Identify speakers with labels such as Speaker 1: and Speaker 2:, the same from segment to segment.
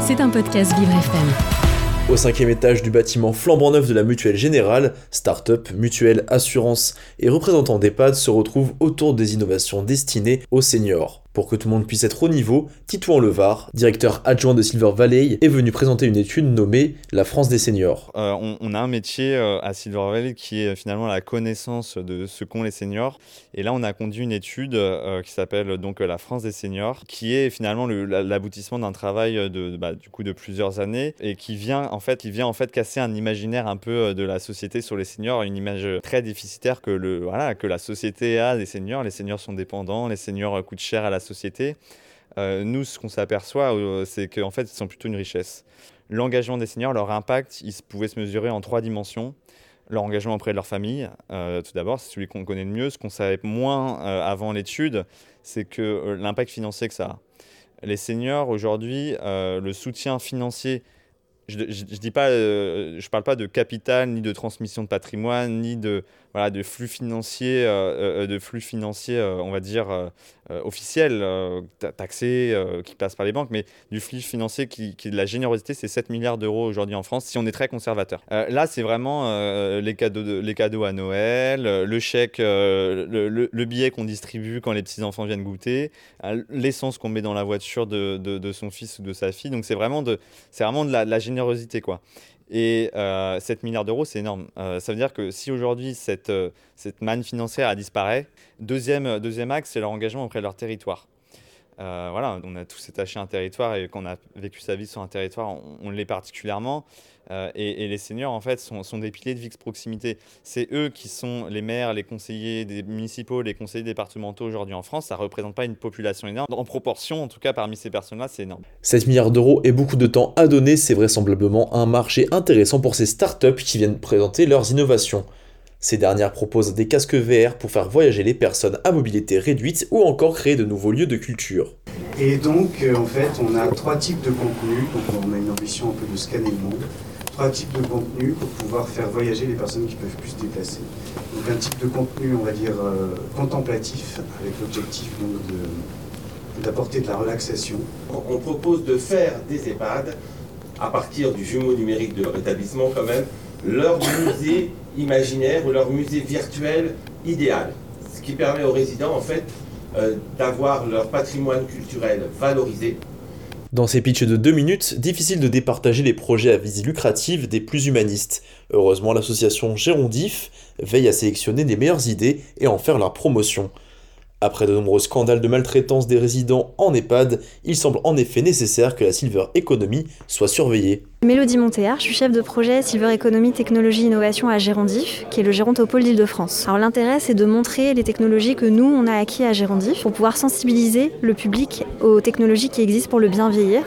Speaker 1: C'est un podcast Vivre FM.
Speaker 2: Au cinquième étage du bâtiment flambant neuf de la Mutuelle Générale, start-up, mutuelle, assurance et représentants d'EHPAD se retrouvent autour des innovations destinées aux seniors. Pour que tout le monde puisse être au niveau, Titouan Levar, directeur adjoint de Silver Valley, est venu présenter une étude nommée La France des seniors.
Speaker 3: Euh, on, a un métier euh, à Silver Valley qui est finalement la connaissance de ce qu'ont les seniors. Et là, on a conduit une étude euh, qui s'appelle donc La France des seniors, qui est finalement l'aboutissement d'un travail de, bah, du coup de plusieurs années et qui vient en fait, qui vient en fait casser un imaginaire un peu de la société sur les seniors, une image très déficitaire que le voilà que la société a des seniors. Les seniors sont dépendants, les seniors coûtent cher à la société. Euh, nous, ce qu'on s'aperçoit, euh, c'est qu'en fait, ils sont plutôt une richesse. L'engagement des seniors, leur impact, il pouvait se mesurer en trois dimensions. Leur engagement auprès de leur famille, euh, tout d'abord, c'est celui qu'on connaît le mieux. Ce qu'on savait moins avant l'étude, c'est que l'impact financier que ça a. Les seniors, aujourd'hui, le soutien financier je ne parle pas de capital, ni de transmission de patrimoine, ni de, voilà, de flux financiers, euh, euh, de flux financiers, euh, on va dire officiels, taxés, qui passent par les banques, mais du flux financier qui, qui de la générosité, c'est 7 milliards d'euros aujourd'hui en France, si on est très conservateur. là, c'est vraiment les cadeaux, de, les cadeaux à Noël, le chèque, le, le, billet qu'on distribue quand les petits enfants viennent goûter, l'essence qu'on met dans la voiture de, de, son fils ou de sa fille. Donc c'est vraiment de, vraiment la, de la générosité, quoi. Et 7 euh, milliards d'euros, c'est énorme. Euh, ça veut dire que si aujourd'hui cette, euh, manne financière disparaît, deuxième, deuxième axe, c'est leur engagement auprès de leur territoire. Voilà, on a tous attaché un territoire et qu'on a vécu sa vie sur un territoire, on l'est particulièrement. Euh, et, les seniors, en fait, sont, des piliers de VIX proximité. C'est eux qui sont les maires, les conseillers des municipaux, les conseillers départementaux aujourd'hui en France. Ça ne représente pas une population énorme. En proportion, en tout cas, parmi ces personnes-là, c'est énorme.
Speaker 2: 7 milliards d'euros et beaucoup de temps à donner, c'est vraisemblablement un marché intéressant pour ces startups qui viennent présenter leurs innovations. Ces dernières proposent des casques VR pour faire voyager les personnes à mobilité réduite ou encore créer de nouveaux lieux de culture.
Speaker 4: Et donc, euh, en fait, on a trois types de contenus. Donc, on a une ambition un peu de scanner le monde trois types de contenus pour pouvoir faire voyager les personnes qui peuvent plus se déplacer. Donc un type de contenu, on va dire, euh, contemplatif, avec l'objectif d'apporter de la relaxation.
Speaker 5: On propose de faire des EHPAD, à partir du jumeau numérique de leur établissement quand même, leur musée imaginaire ou leur musée virtuel idéal. Ce qui permet aux résidents en fait euh, d'avoir leur patrimoine culturel valorisé
Speaker 2: dans ces pitchs de deux minutes, difficile de départager les projets à visée lucrative des plus humanistes. Heureusement, l'association Gérondif veille à sélectionner les meilleures idées et en faire leur promotion. Après de nombreux scandales de maltraitance des résidents en EHPAD, il semble en effet nécessaire que la Silver Economy soit surveillée.
Speaker 6: Mélodie Montéard, je suis chef de projet Silver Economy Technologie Innovation à Gérondif, qui est le pôle d'Île-de-France. L'intérêt, c'est de montrer les technologies que nous, on a acquis à Gérondif pour pouvoir sensibiliser le public aux technologies qui existent pour le bien vieillir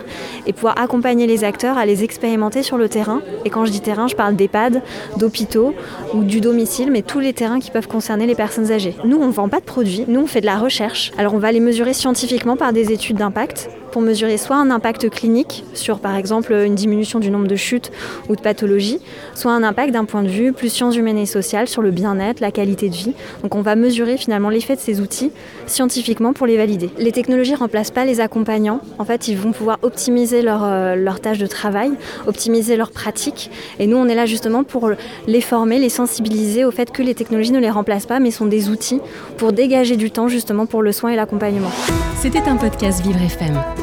Speaker 6: et pouvoir accompagner les acteurs à les expérimenter sur le terrain. Et quand je dis terrain, je parle d'EHPAD, d'hôpitaux ou du domicile, mais tous les terrains qui peuvent concerner les personnes âgées. Nous, on ne vend pas de produits, nous, on fait de la recherche. Alors on va les mesurer scientifiquement par des études d'impact pour mesurer soit un impact clinique sur par exemple une diminution du nombre de chutes ou de pathologies, soit un impact d'un point de vue plus sciences humaines et sociales sur le bien-être, la qualité de vie. Donc on va mesurer finalement l'effet de ces outils scientifiquement pour les valider. Les technologies ne remplacent pas les accompagnants. En fait, ils vont pouvoir optimiser leur, euh, leur tâche de travail, optimiser leurs pratiques. Et nous, on est là justement pour les former, les sensibiliser au fait que les technologies ne les remplacent pas, mais sont des outils pour dégager du temps justement pour le soin et l'accompagnement.
Speaker 1: C'était un podcast Vivre FM.